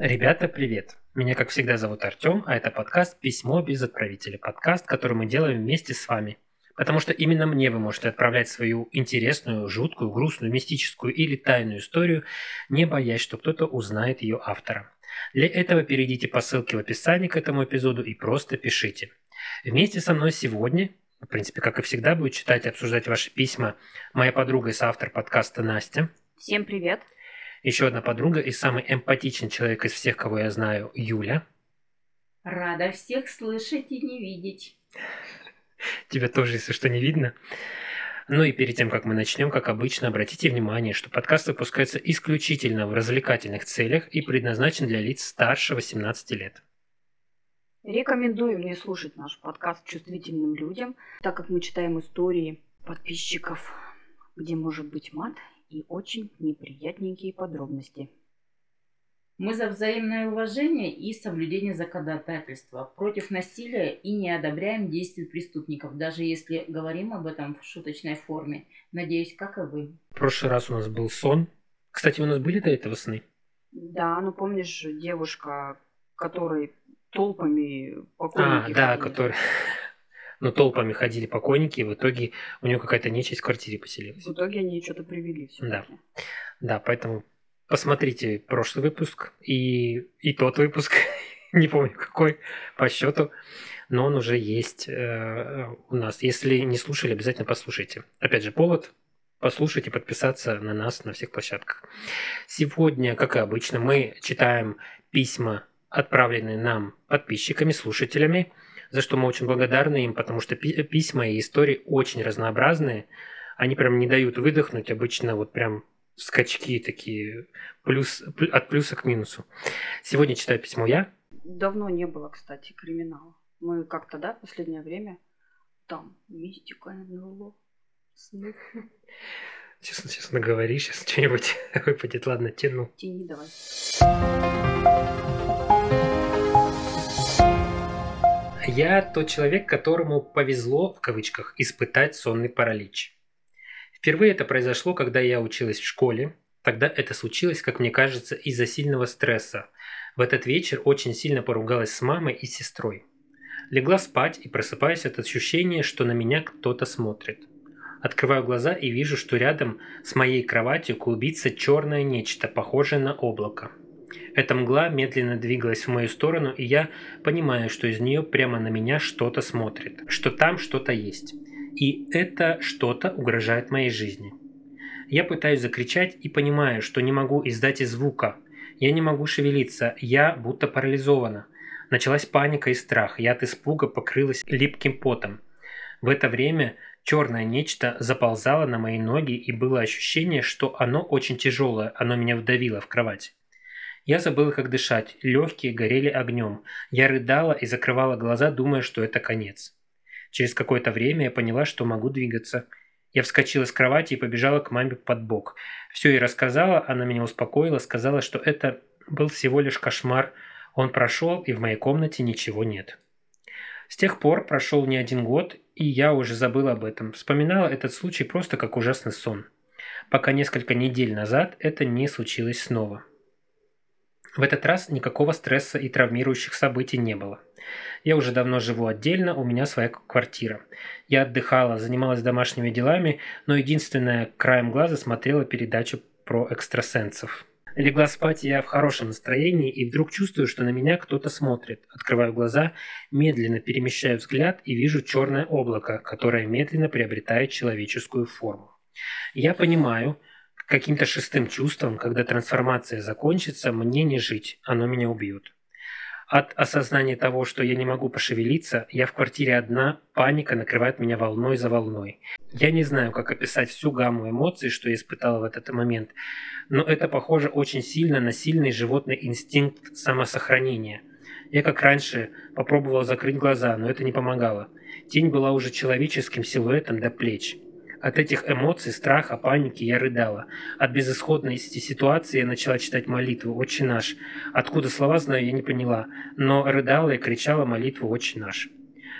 Ребята, привет! Меня, как всегда, зовут Артем, а это подкаст «Письмо без отправителя». Подкаст, который мы делаем вместе с вами. Потому что именно мне вы можете отправлять свою интересную, жуткую, грустную, мистическую или тайную историю, не боясь, что кто-то узнает ее автора. Для этого перейдите по ссылке в описании к этому эпизоду и просто пишите. Вместе со мной сегодня, в принципе, как и всегда, будет читать и обсуждать ваши письма моя подруга и соавтор подкаста Настя. Всем привет! Еще одна подруга и самый эмпатичный человек из всех, кого я знаю, Юля. Рада всех слышать и не видеть. Тебя тоже, если что, не видно. Ну и перед тем, как мы начнем, как обычно, обратите внимание, что подкаст выпускается исключительно в развлекательных целях и предназначен для лиц старше 18 лет. Рекомендуем не слушать наш подкаст чувствительным людям, так как мы читаем истории подписчиков, где может быть мат и очень неприятненькие подробности. Мы за взаимное уважение и соблюдение законодательства, против насилия и не одобряем действий преступников, даже если говорим об этом в шуточной форме. Надеюсь, как и вы. В прошлый раз у нас был сон. Кстати, у нас были до этого сны? Да, ну помнишь, девушка, которой толпами покойники А, да, который... Ну, толпами ходили покойники, и в итоге у нее какая-то нечисть в квартире поселилась. В итоге они что-то привели все Да. Да, поэтому посмотрите прошлый выпуск и, и тот выпуск, не помню какой по счету, но он уже есть э, у нас. Если не слушали, обязательно послушайте. Опять же, повод послушать и подписаться на нас на всех площадках. Сегодня, как и обычно, мы читаем письма, отправленные нам подписчиками, слушателями, за что мы очень благодарны им, потому что пи- письма и истории очень разнообразные. Они прям не дают выдохнуть, обычно вот прям скачки такие плюс, плю- от плюса к минусу. Сегодня читаю письмо я. Давно не было, кстати, криминала. Мы как-то, да, в последнее время там мистика, НЛО, сны. Сейчас, сейчас наговори, сейчас что-нибудь выпадет. Ладно, тяну. Тяни давай. Я тот человек, которому повезло, в кавычках, испытать сонный паралич. Впервые это произошло, когда я училась в школе. Тогда это случилось, как мне кажется, из-за сильного стресса. В этот вечер очень сильно поругалась с мамой и сестрой. Легла спать и просыпаюсь от ощущения, что на меня кто-то смотрит. Открываю глаза и вижу, что рядом с моей кроватью клубится черное нечто, похожее на облако. Эта мгла медленно двигалась в мою сторону, и я понимаю, что из нее прямо на меня что-то смотрит, что там что-то есть. И это что-то угрожает моей жизни. Я пытаюсь закричать и понимаю, что не могу издать и звука. Я не могу шевелиться, я будто парализована. Началась паника и страх, я от испуга покрылась липким потом. В это время черное нечто заползало на мои ноги, и было ощущение, что оно очень тяжелое, оно меня вдавило в кровать. Я забыла, как дышать, легкие горели огнем. Я рыдала и закрывала глаза, думая, что это конец. Через какое-то время я поняла, что могу двигаться. Я вскочила с кровати и побежала к маме под бок. Все ей рассказала, она меня успокоила, сказала, что это был всего лишь кошмар. Он прошел, и в моей комнате ничего нет. С тех пор прошел не один год, и я уже забыла об этом. Вспоминала этот случай просто как ужасный сон. Пока несколько недель назад это не случилось снова. В этот раз никакого стресса и травмирующих событий не было. Я уже давно живу отдельно, у меня своя квартира. Я отдыхала, занималась домашними делами, но единственное, краем глаза смотрела передачу про экстрасенсов. Легла спать я в хорошем настроении и вдруг чувствую, что на меня кто-то смотрит. Открываю глаза, медленно перемещаю взгляд и вижу черное облако, которое медленно приобретает человеческую форму. Я понимаю, каким-то шестым чувством, когда трансформация закончится, мне не жить, оно меня убьет. От осознания того, что я не могу пошевелиться, я в квартире одна, паника накрывает меня волной за волной. Я не знаю, как описать всю гамму эмоций, что я испытала в этот момент, но это похоже очень сильно на сильный животный инстинкт самосохранения. Я, как раньше, попробовала закрыть глаза, но это не помогало. Тень была уже человеческим силуэтом до плеч. От этих эмоций, страха, паники я рыдала. От безысходности ситуации я начала читать молитву «Отче наш». Откуда слова знаю, я не поняла, но рыдала и кричала молитву «Отче наш».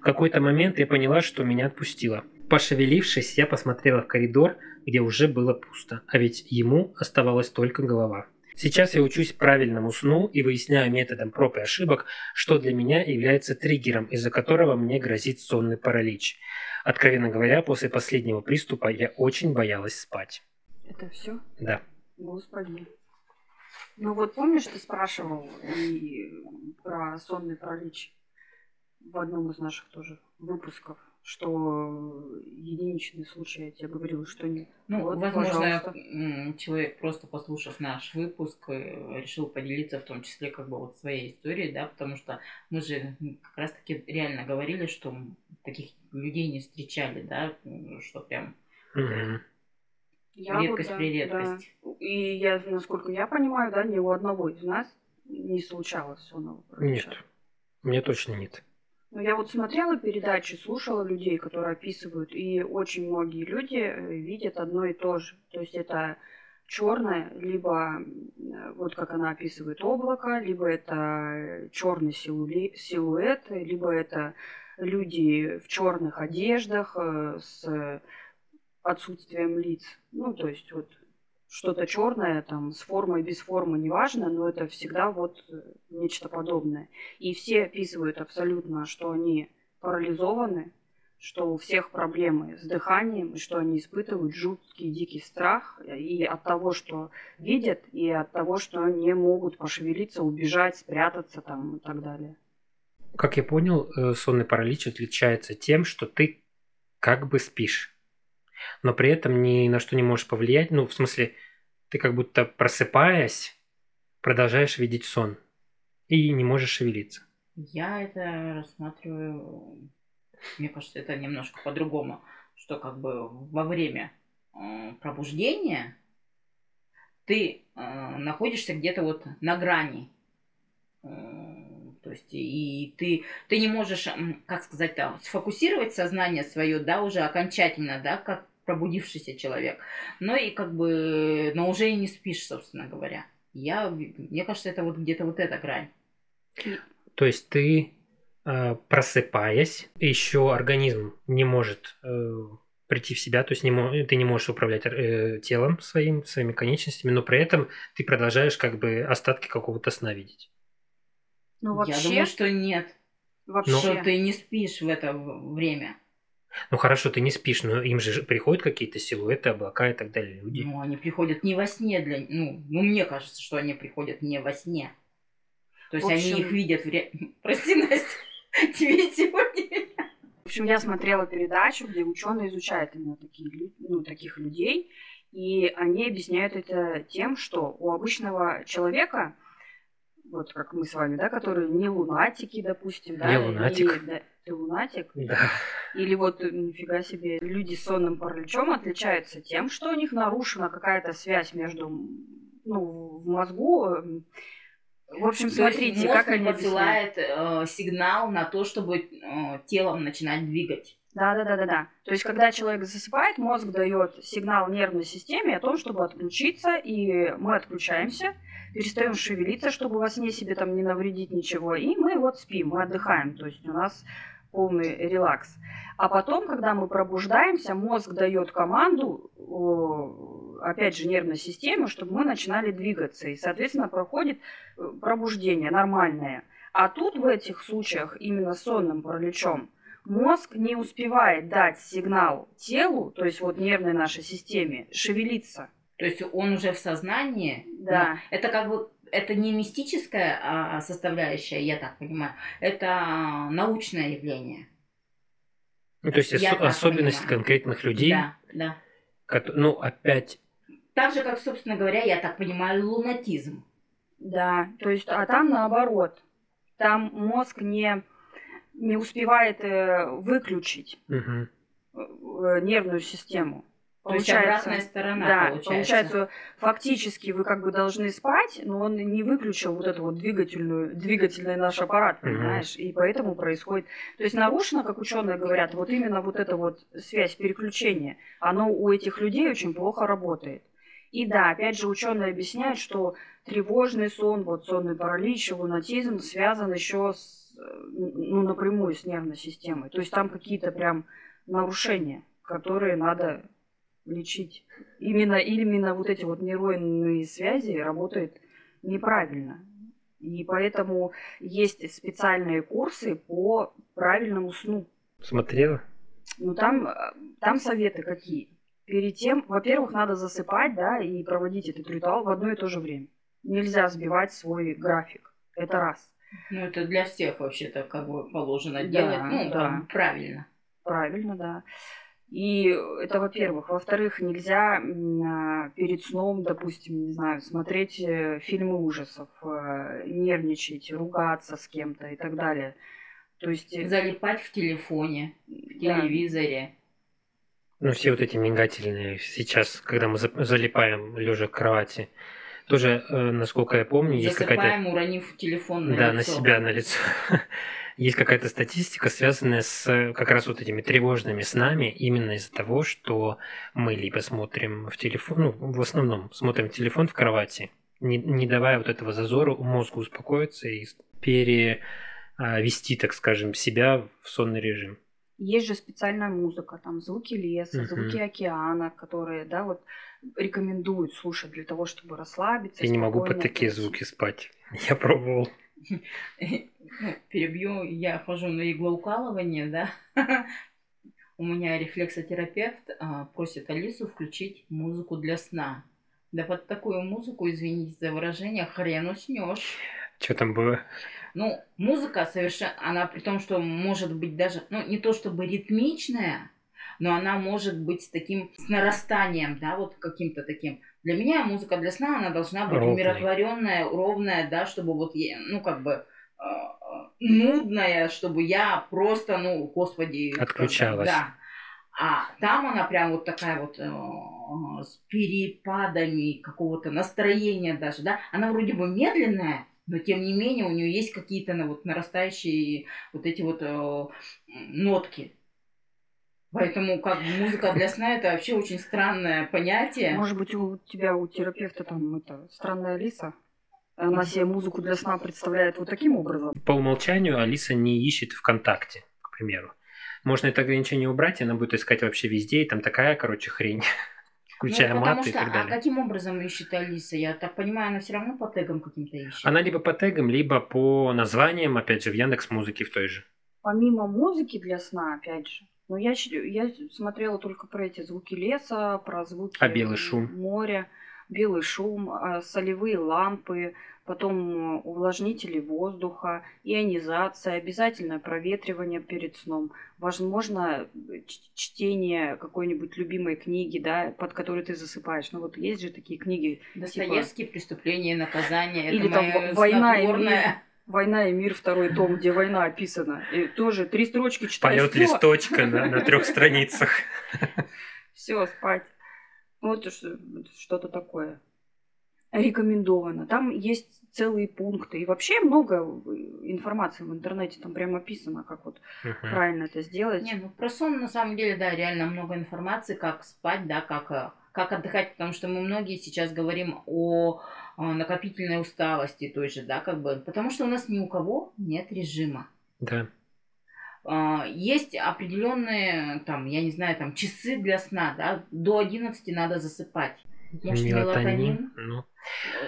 В какой-то момент я поняла, что меня отпустило. Пошевелившись, я посмотрела в коридор, где уже было пусто, а ведь ему оставалась только голова. Сейчас я учусь правильному сну и выясняю методом проб и ошибок, что для меня является триггером, из-за которого мне грозит сонный паралич. Откровенно говоря, после последнего приступа я очень боялась спать. Это все? Да. Господи. Ну вот помнишь, ты спрашивал и про сонный паралич в одном из наших тоже выпусков, что единичный случай, я тебе говорила, что нет. Ну, Вот, возможно, пожалуйста. человек, просто послушав наш выпуск, э, решил поделиться в том числе как бы вот своей историей, да, потому что мы же как раз-таки реально говорили, что таких людей не встречали, да, что прям Мгм. Я вот, редкость да, при редкости. да. И я, насколько я понимаю, да, ни у одного из нас не случалось сонного паралича. Нет. Мне точно нет. Но я вот смотрела передачи, слушала людей, которые описывают, и очень многие люди э, видят одно и то же. То есть это черное, либо э, вот как она описывает облако, либо это черный силуэт, либо это люди в черных одеждах э, с отсутствием лиц. Ну, то есть вот что-то черное, там, с формой, без формы, неважно, но это всегда вот э, нечто подобное. И все описывают абсолютно, что они парализованы, что у всех проблемы с дыханием, и что они испытывают жуткий дикий страх и от того, что видят, и от того, что не могут пошевелиться, убежать, спрятаться там и так далее. Как я понял, э, сонный паралич отличается тем, что ты как бы спишь, но при этом ни на что не можешь повлиять. Ну, в смысле, ты как будто просыпаясь, продолжаешь видеть сон и не можешь шевелиться. Я это рассматриваю, мне кажется, это немножко по-другому, что как бы во время э, пробуждения ты э, находишься где-то вот на грани. То есть и ты, ты не можешь, как сказать, там, сфокусировать сознание свое, да, уже окончательно, да, как пробудившийся человек. Но и как бы, но уже и не спишь, собственно говоря. Я, мне кажется, это вот где-то вот эта грань. То есть ты, э, просыпаясь, еще организм не может э, прийти в себя, то есть не мо- ты не можешь управлять э, телом своим, своими конечностями, но при этом ты продолжаешь как бы остатки какого-то сна видеть. Ну вообще, Я думаю, что нет. вообще. Что ты не спишь в это время. Ну хорошо, ты не спишь, но им же приходят какие-то силуэты, облака и так далее, люди. Ну, они приходят не во сне для... Ну, ну, мне кажется, что они приходят не во сне. То есть В общем- они их видят в ре... Прости, Настя, тебе сегодня... В общем, я смотрела передачу, где ученые изучают именно такие, ну, таких людей, и они объясняют это тем, что у обычного человека, вот как мы с вами, да, которые не лунатики, допустим, да, Я лунатик. или- да, ты лунатик, Да. или вот э, нифига себе, люди с сонным параличом отличаются тем, что у них нарушена какая-то связь между, ну, в мозгу. эм. В общем, То смотрите, мозг как не они посылает э, сигнал на то, чтобы э, телом начинать двигать. Да, да, да, да, да. То есть, когда человек засыпает, мозг дает сигнал нервной системе о том, чтобы отключиться, и мы отключаемся, перестаем шевелиться, чтобы во сне себе там не навредить ничего, и мы вот спим, мы отдыхаем. То есть у нас полный релакс. А потом, когда мы пробуждаемся, мозг дает команду, опять же, нервной системе, чтобы мы начинали двигаться. И, соответственно, проходит э, пробуждение нормальное. А тут в этих случаях, именно сонным параличом, мозг не успевает дать сигнал телу, то есть вот нервной нашей системе, шевелиться. То есть он уже в сознании. Да. Это как бы это не мистическая а, составляющая, я так понимаю. Это научное явление. Ну, то есть Я так особенность понимаю. конкретных людей, Да, да. кото- ну, опять, Так же, как, собственно говоря, я так понимаю, лунатизм. Да, то есть, а там наоборот. Там мозг не, не успевает э, выключить э, нервную систему. То есть обратная сторона да, получается. получается, фактически вы как бы должны спать, но он не выключил вот эту вот двигательную, двигательный наш аппарат, Мгм. понимаешь, и поэтому происходит. То есть нарушено, как ученые говорят, вот именно вот эта вот связь переключения, оно у этих людей очень плохо работает. И да, опять же, ученые объясняют, что тревожный сон, вот сонный паралич, лунатизм связан еще с, ну, напрямую с нервной системой. То есть там какие-то прям нарушения, которые надо лечить. Именно, именно вот эти вот нейронные связи работают неправильно. И поэтому есть специальные курсы по правильному сну. Смотрела? Ну там, э, там советы какие. Перед тем, во-первых, надо засыпать, да, и проводить этот ритуал в одно и то же время. Нельзя сбивать свой график. Это раз. Ну, это для всех вообще-то как бы положено да, делать. Ну, да. Там, правильно. Правильно, да. И это, во-первых. Во-вторых, нельзя а, перед сном, допустим, не знаю, смотреть э, фильмы ужасов, э, нервничать, ругаться с кем-то и так далее. То есть... Э, Залипать в телефоне, в телевизоре. Ну, все вот эти мигательные сейчас, когда мы залипаем лежа в кровати, тоже, насколько я помню, есть какая-то... Засыпаем, уронив телефон на Да, лицо. на себя, на лицо есть какая-то статистика, связанная с э, как раз вот этими тревожными снами, именно из-за того, что мы либо смотрим в телефон, ну, в основном смотрим телефон в кровати, не, не давая вот этого зазора мозгу успокоиться и перевести, так скажем, себя в сонный режим. Есть же специальная музыка, там звуки леса, uh-huh. звуки океана, которые, да, вот рекомендуют слушать для того, чтобы расслабиться. Я не могу под такие звуки спать. Я пробовал. перебью, я хожу на иглоукалывание, да, у меня рефлексотерапевт а, просит Алису включить музыку для сна. Да под такую музыку, извините за выражение, хрен уснешь. Что там было? Ну, музыка совершенно, она при том, что может быть даже, ну, не то чтобы ритмичная, но она может быть с таким, с нарастанием, да, вот каким-то таким. Для меня музыка для сна, она должна быть Ровный. умиротворенная, ровная, да, чтобы вот, ну, как бы, а, нудная, чтобы я просто, ну, господи... Отключалась. Да. А там она прям вот такая вот э, с перепадами какого-то настроения даже, да. Она вроде бы медленная, но тем не менее у нее есть какие-то ну, вот нарастающие вот эти вот э, нотки. Поэтому как музыка для сна это вообще очень странное понятие. Может быть у тебя у терапевта там это странная лиса? Она себе музыку для сна представляет вот таким образом. По умолчанию Алиса не ищет ВКонтакте, к примеру. Можно это ограничение убрать, и она будет искать вообще везде, и там такая, короче, хрень. Включая ну, маты что, и так далее. А каким образом ищет Алиса? Я так понимаю, она все равно по тегам каким-то ищет. Она либо по тегам, либо по названиям, опять же, в Яндекс Музыке в той же. Помимо музыки для сна, опять же, ну я, я смотрела только про эти звуки леса, про звуки а белый шум? моря белый шум, а, солевые лампы, потом увлажнители воздуха, ионизация, обязательное проветривание перед сном, возможно, чтение какой-нибудь любимой книги, да, под которой ты засыпаешь. Ну вот есть же такие книги. Достоевский, типа... «Преступление и наказание». Или Это там «Война и мир». Война и мир, второй том, где война описана. И тоже три строчки читаешь. Полет листочка на, на трех страницах. Все, спать. Вот что-то такое. Рекомендовано. Там есть целые пункты. И вообще много информации в интернете. Там прямо описано, как вот uh-huh. правильно это сделать. Не, ну про сон на самом деле, да, реально много информации, как спать, да, как, э, как отдыхать, потому что мы многие сейчас говорим о, о накопительной усталости той же, да, как бы, потому что у нас ни у кого нет режима. Да. А, есть определенные, там, я не знаю, там, часы для сна, да, до 11 надо засыпать. Может, мелатонин, ну.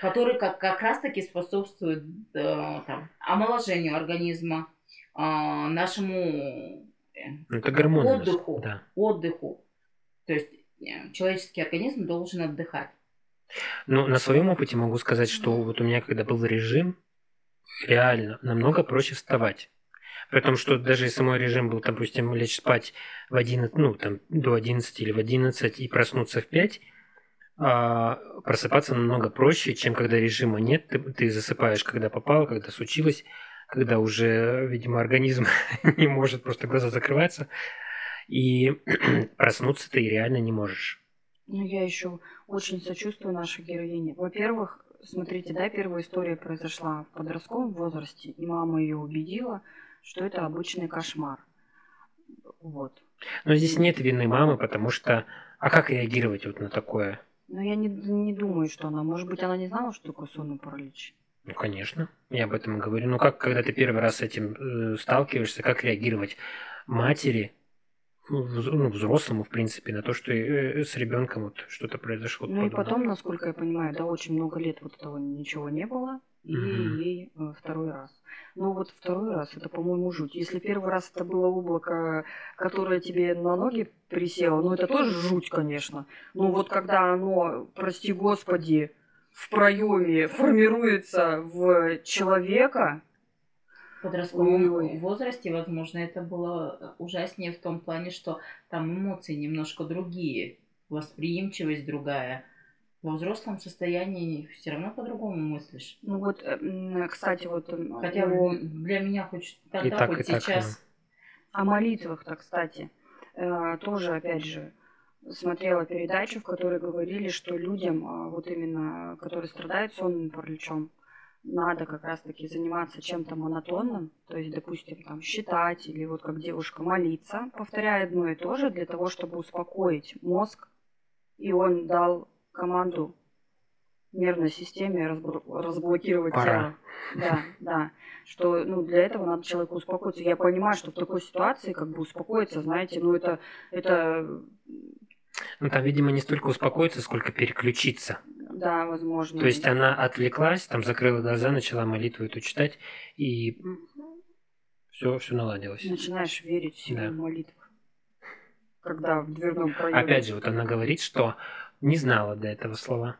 который как, как раз-таки способствует э, там, омоложению организма, э, нашему э, Это гормоны отдыху, да. отдыху. То есть человеческий организм должен отдыхать. Ну, на своем опыте могу сказать, что вот у меня, когда был режим, реально намного проще вставать. При том, что даже если мой режим был, допустим, лечь спать в 11, ну, там, до 11 или в 11 и проснуться в 5, а просыпаться намного проще, чем когда режима нет, ты, ты засыпаешь, когда попало, когда случилось, когда уже, видимо, организм не может просто глаза закрываться, и проснуться ты реально не можешь. Ну, я еще очень сочувствую нашей героине. Во-первых, смотрите, да, первая история произошла в подростковом возрасте, и мама ее убедила, что это обычный кошмар. Вот. Но здесь нет вины мамы, потому что... А как реагировать вот на такое? Ну, я не, не думаю, что она... Может быть, она не знала, что такое сонный паралич? Ну, конечно. Я об этом говорю. Ну, как, когда ты первый раз с этим э, сталкиваешься, как реагировать матери, ну, взрослому, в принципе, на то, что э, с ребенком вот что-то произошло. Ну и потом, насколько я понимаю, да, очень много лет вот этого ничего не было, и угу. ей э, второй раз. Но вот второй раз это, по-моему, жуть. Если первый раз это было облако, которое тебе на ноги присело, ну это тоже жуть, конечно. Но вот когда оно, прости господи, в проеме формируется в человека, подростковом Ой. возрасте, возможно, это было ужаснее в том плане, что там эмоции немножко другие, восприимчивость другая. Во взрослом состоянии все равно по-другому мыслишь. Ну вот, кстати, вот... Хотя о... для меня хоть тогда, так, хоть сейчас... Так, О молитвах-то, кстати, э, тоже, опять же, смотрела передачу, в которой говорили, что людям, а, вот именно, которые страдают сонным параличом, надо как раз-таки заниматься чем-то монотонным, то есть, допустим, там считать или вот как девушка молиться, повторяя одно и то же для того, чтобы успокоить мозг, и он дал команду нервной системе разблокировать Пора. тело. Да, да. Что ну, для этого надо человеку успокоиться. Я понимаю, что в такой ситуации как бы успокоиться, знаете, ну это, это ну, там, видимо, не столько успокоиться, сколько переключиться. Да, возможно. То есть она отвлеклась, там закрыла глаза, начала молитву эту читать, и все, все наладилось. Начинаешь верить в силу да. молитв. Когда в дверном проеме... Опять же, вот она говорит, что не знала до этого слова.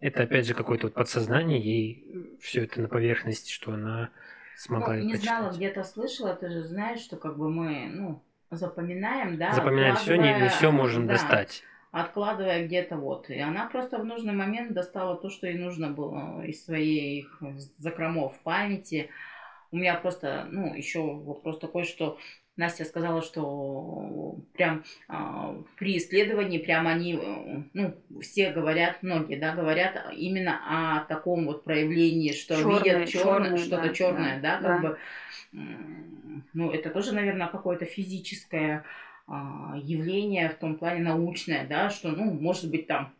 Это опять же какое-то вот подсознание, ей все это на поверхности, что она смогла ну, не знала, где-то слышала, ты же знаешь, что как бы мы, ну, запоминаем, да. Запоминаем все, не, не все можем да, достать. Откладывая где-то вот. И она просто в нужный момент достала то, что ей нужно было из своих закромов памяти. У меня просто, ну, еще вопрос такой, что Настя сказала, что прям э, при исследовании прям они, э, ну, все говорят, многие, да, говорят именно о таком вот проявлении, что черное, видят черное, что-то да, черное, да, да, как да. бы, э, ну, это тоже, наверное, какое-то физическое э, явление в том плане научное, да, что, ну, может быть, там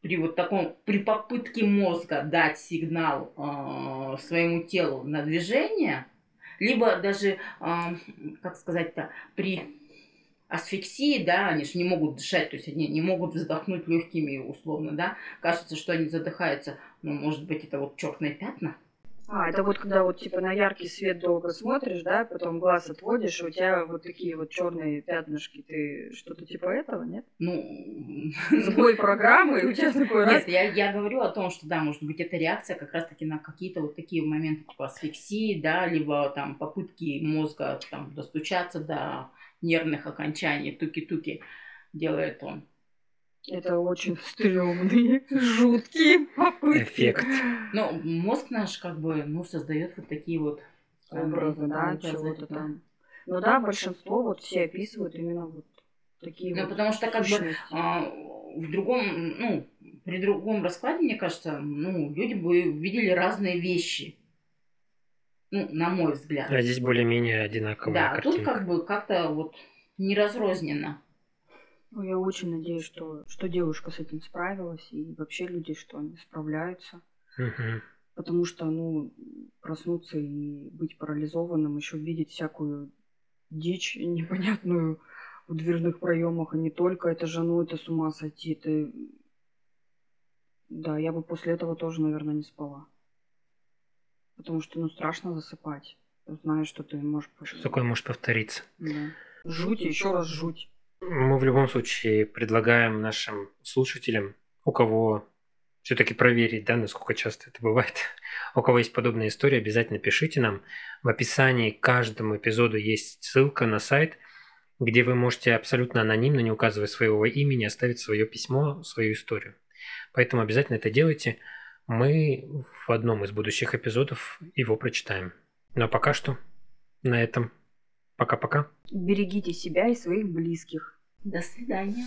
при вот таком, при попытке мозга дать сигнал э, своему телу на движение, либо даже, как сказать-то, при асфиксии, да, они же не могут дышать, то есть они не могут вздохнуть легкими условно, да, кажется, что они задыхаются, но может быть это вот черные пятна, а, это вот когда вот типа на яркий свет долго смотришь, да, потом глаз отводишь, и у тебя вот такие вот черные пятнышки. Ты что-то типа этого, нет? Ну, сбой программы, у тебя такой раз. Нет, я, я говорю о том, что да, может быть, это реакция как раз-таки на какие-то вот такие моменты типа асфиксии, да, либо там попытки мозга там достучаться до нервных окончаний, туки-туки делает он. Это очень стрёмные, жуткие попытки. Эффект. Но мозг наш как бы, ну, создает вот такие вот образы, да, чего-то там. Ну да, большинство вот все описывают именно вот такие ну, вот потому что как бы а, в другом, ну, при другом раскладе, мне кажется, ну, люди бы видели разные вещи. Ну, на мой взгляд. А здесь более-менее одинаковая Да, картинка. тут как бы как-то вот не разрозненно. Ну, я очень надеюсь, что, что девушка с этим справилась, и вообще люди, что они справляются. Угу. Потому что, ну, проснуться и быть парализованным, еще видеть всякую дичь непонятную в дверных проемах, а не только это же, ну, это с ума сойти. Это... Да, я бы после этого тоже, наверное, не спала. Потому что, ну, страшно засыпать. Знаешь, что ты можешь... Что такое может повториться. Да. Жуть, еще раз жуть. Мы в любом случае предлагаем нашим слушателям, у кого все-таки проверить, да, насколько часто это бывает, у кого есть подобная история, обязательно пишите нам. В описании к каждому эпизоду есть ссылка на сайт, где вы можете абсолютно анонимно, не указывая своего имени, оставить свое письмо, свою историю. Поэтому обязательно это делайте. Мы в одном из будущих эпизодов его прочитаем. Ну а пока что на этом Пока-пока. Берегите себя и своих близких. До свидания.